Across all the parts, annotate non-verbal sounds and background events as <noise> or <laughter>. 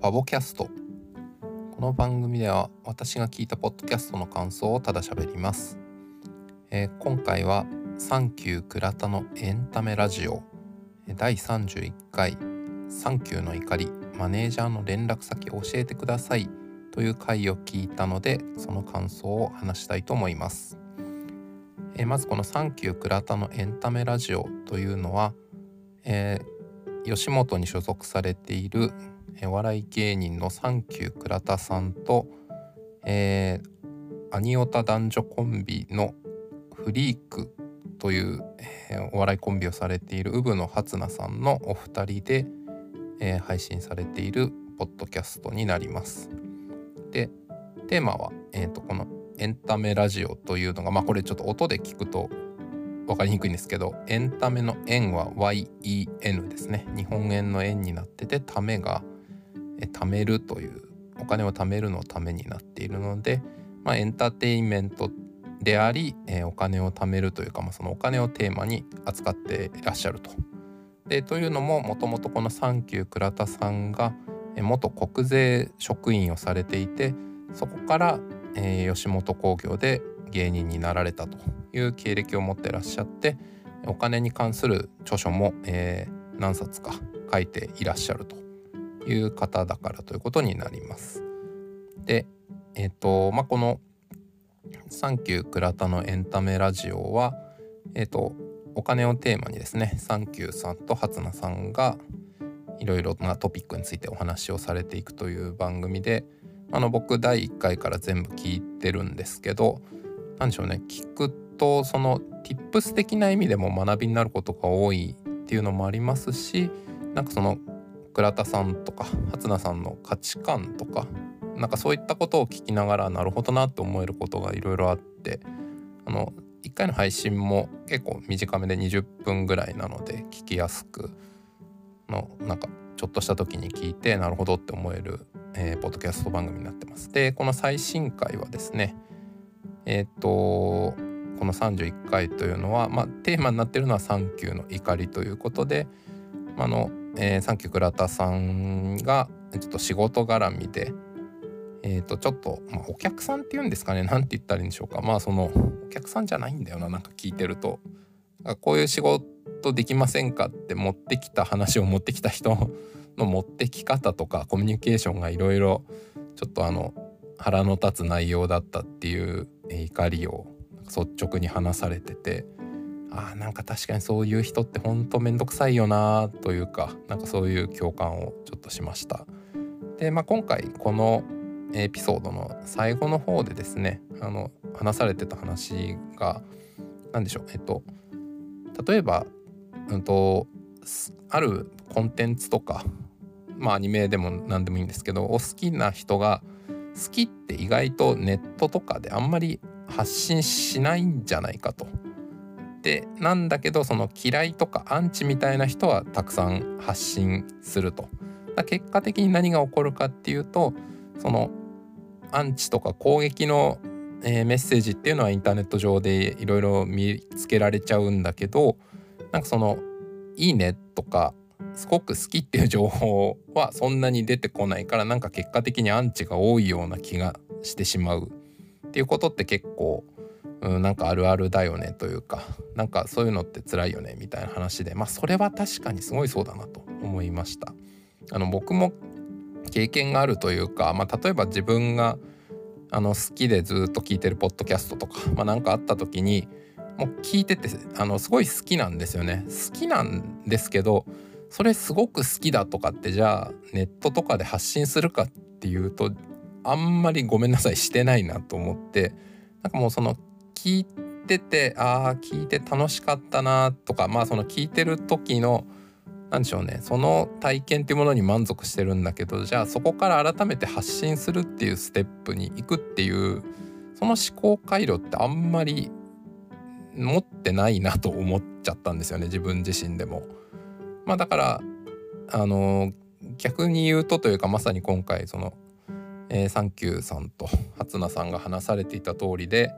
ファボキャストこの番組では私が聞いたポッドキャストの感想をただ喋ります、えー、今回はサンキュー倉田のエンタメラジオ。第31回。サンキューの怒り。マネージャーの連絡先教えてください。という回を聞いたのでその感想を話したいと思います、えー、まずこのサンキュー倉田のエンタメラジオというのは、えー吉本に所属されているお笑い芸人のサンキュー倉田さんと、えー、アニオタ男女コンビのフリークという、えー、お笑いコンビをされているウブの初菜さんのお二人で、えー、配信されているポッドキャストになります。でテーマは、えーとこのエンタメラジオというのがまあこれちょっと音で聞くと分かりにくいんですけどエンタメの円は YEN ですね日本円の円になっててためが貯めるというお金を貯めるのためになっているので、まあ、エンターテインメントであり、お金を貯めるというか、まあ、そのお金をテーマに扱っていらっしゃると。でというのももともとこのサンキュー倉田さんが元国税職員をされていてそこから、吉本興業で芸人になられたという経歴を持ってらっしゃってお金に関する著書も、何冊か書いていらっしゃるという方だからということになります。でえっ、ー、とまあこの「サンキュー倉田のエンタメラジオは」え、ー、お金をテーマにですねサンキューさんと初菜さんがいろいろなトピックについてお話をされていくという番組であの僕第1回から全部聞いてるんですけど何でしょうね聞くとその tips 的な意味でも学びになることが多いっていうのもありますしなんかその倉田さんとか初菜さんの価値観とかなんかそういったことを聞きながらなるほどなって思えることがいろいろあってあの1回の配信も結構短めで20分ぐらいなので聞きやすくのなんかちょっとした時に聞いてなるほどって思える、えー、ポッドキャスト番組になってます。でこの最新回はですねえっ、とこの31回というのは、まあ、テーマになってるのは「サンキューの怒り」ということで、あのえー、サンキュー倉田さんがちょっと仕事絡みで、えー、とちょっと、まあ、お客さんっていうんですかね何て言ったらいいんでしょうか。まあそのお客さんじゃないんだよななんか聞いてると。こういう仕事できませんかって持ってきた話を持ってきた人 <laughs> の持ってき方とかコミュニケーションがいろいろちょっとあの腹の立つ内容だったっていう怒りを率直に話されてて。あなんか確かにそういう人ってほんとめんどくさいよなというかなんかそういう共感をちょっとしました。で、まあ、今回このエピソードの最後の方でですねあの話されてた話が何でしょうえっと例えば、うんと、あるコンテンツとかまあアニメでも何でもいいんですけどお好きな人が好きって意外とネットとかであんまり発信しないんじゃないかと。でなんだけどその嫌いとかアンチみたいな人はたくさん発信すると。結果的に何が起こるかっていうとそのアンチとか攻撃の、え、メッセージっていうのはインターネット上でいろいろ見つけられちゃうんだけどなんかその「いいね」とかすごく好きっていう情報はそんなに出てこないからなんか結果的にアンチが多いような気がしてしまうっていうことって結構、うん、なんかあるあるだよねというかなんかそういうのって辛いよねみたいな話でまあそれは確かにすごいそうだなと思いました。あの僕も経験があるというか、まあ、例えば自分があの好きでずっと聞いてるポッドキャストとか何、まあ、かあった時にもう聞いててあのすごい好きなんですよね。好きなんですけどそれすごく好きだとかってじゃあネットとかで発信するかっていうとあんまりごめんなさいしてないなと思ってなんかもうその聞いててああ聞いて楽しかったなとかまあその聞いてる時の何でしょうねその体験っていうものに満足してるんだけどじゃあそこから改めて発信するっていうステップに行くっていうその思考回路ってあんまり持ってないなと思っちゃったんですよね自分自身でも。まあだからあの逆に言うとというかまさに今回その、えー、サンキューさんと初菜さんが話されていた通りで、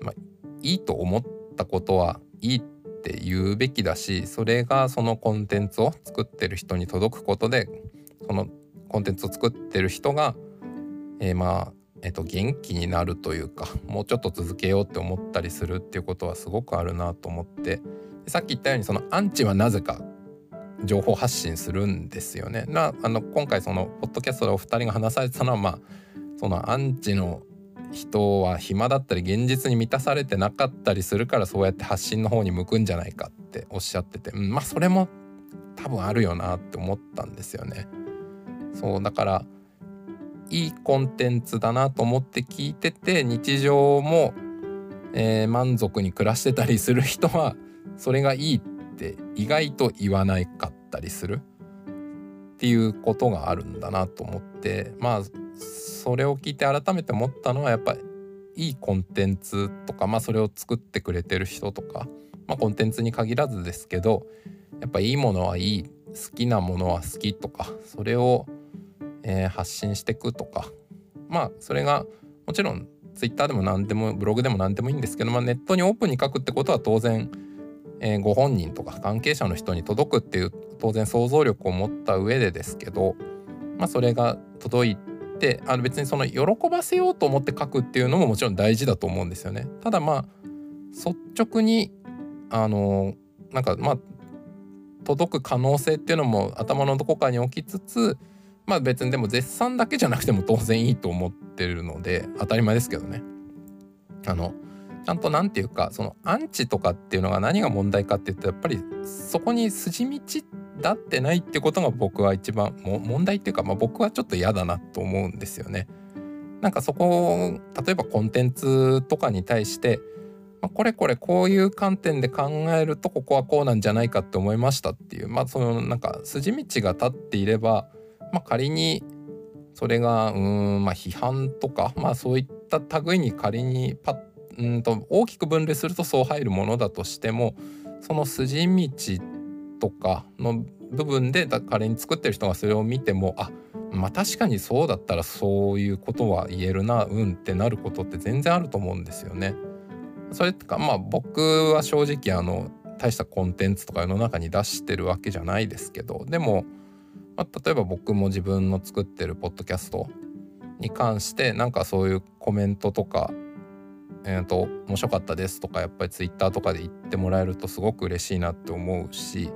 まあ、いいと思ったことはいいって言うべきだしそれがそのコンテンツを作ってる人に届くことでそのコンテンツを作ってる人が、えー、まあえっと、元気になるというかもうちょっと続けようって思ったりするっていうことはすごくあるなと思ってさっき言ったようにそのアンチはなぜか情報発信するんですよね。なあの今回そのポッドキャストでお二人が話されてたのはまあそのアンチの人は暇だったり現実に満たされてなかったりするからそうやって発信の方に向くんじゃないかっておっしゃってて、うん、まあそれも多分あるよなって思ったんですよね。そうだからいいコンテンツだなと思って聞いてて日常も、えー、満足に暮らしてたりする人はそれがいいって意外と言わないかったりするっていうことがあるんだなと思ってまあそれを聞いて改めて思ったのはやっぱいいコンテンツとか、まあ、それを作ってくれてる人とか、まあ、コンテンツに限らずですけどやっぱいいものはいい好きなものは好きとかそれをえー、発信してくとかまあそれがもちろん Twitter でも何でもブログでも何でもいいんですけど、まあ、ネットにオープンに書くってことは当然、えー、ご本人とか関係者の人に届くっていう当然想像力を持った上でですけど、まあ、それが届いてあの別にその喜ばせようと思って書くっていうのももちろん大事だと思うんですよね。ただまあ率直にあのなんかまあ届く可能性っていうのも頭のどこかに置きつつまあ別にでも絶賛だけじゃなくても当然いいと思ってるので当たり前ですけどね。あのちゃんと何て言うかそのアンチとかっていうのが何が問題かっていうとやっぱりそこに筋道だってないってことが僕は一番問題っていうか、まあ、僕はちょっと嫌だなと思うんですよね。なんかそこ例えばコンテンツとかに対して、まあ、これこれこういう観点で考えるとここはこうなんじゃないかって思いましたっていうまあそのなんか筋道が立っていればまあ、仮にそれがうんまあ批判とかまあそういった類に仮にパッうんと大きく分類するとそう入るものだとしてもその筋道ってとかの部分で仮に作ってる人がそれを見てもあまあ確かにそうだったらそういうことは言えるなうんってなることって全然あると思うんですよね。それってかまあ僕は正直あの大したコンテンツとか世の中に出してるわけじゃないですけどでもまあ、例えば僕も自分の作ってるポッドキャストに関してなんかそういうコメントとかえーと、面白かったですとかやっぱりツイッターとかで言ってもらえるとすごく嬉しいなって思うし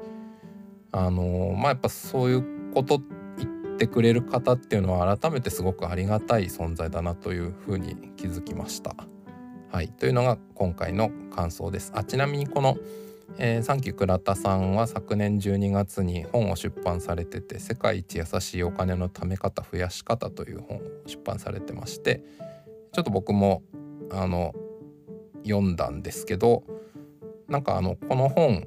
あの、まあやっぱそういうこと言ってくれる方っていうのは改めてすごくありがたい存在だなというふうに気づきました。はい、というのが今回の感想です。あちなみにこのえー、サンキュー倉田さんは昨年12月に本を出版されてて「世界一優しいお金の貯め方増やし方」という本を出版されてましてちょっと僕もあの読んだんですけどなんかあのこの本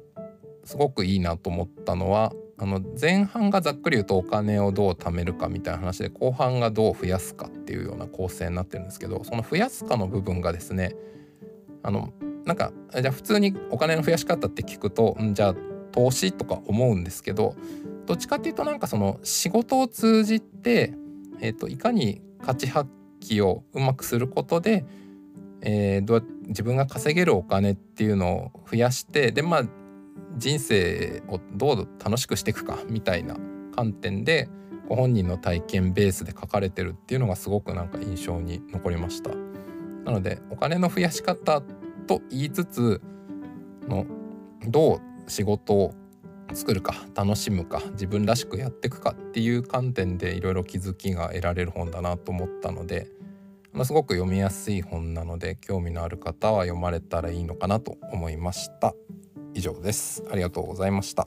すごくいいなと思ったのはあの前半がざっくり言うとお金をどう貯めるかみたいな話で後半がどう増やすかっていうような構成になってるんですけどその増やすかの部分がですねあのなんかじゃあ普通にお金の増やし方って聞くとんじゃあ投資とか思うんですけどどっちかっていうとなんかその仕事を通じて、えーと、いかに価値発揮をうまくすることで、えー、どう自分が稼げるお金っていうのを増やしてでまあ人生をどう楽しくしていくかみたいな観点でご本人の体験ベースで書かれてるっていうのがすごくなんか印象に残りました。なのでお金の増やし方と言いつつのどう仕事を作るか楽しむか自分らしくやっていくかっていう観点でいろいろ気づきが得られる本だなと思ったのですごく読みやすい本なので興味のある方は読まれたらいいのかなと思いました。以上です。ありがとうございました。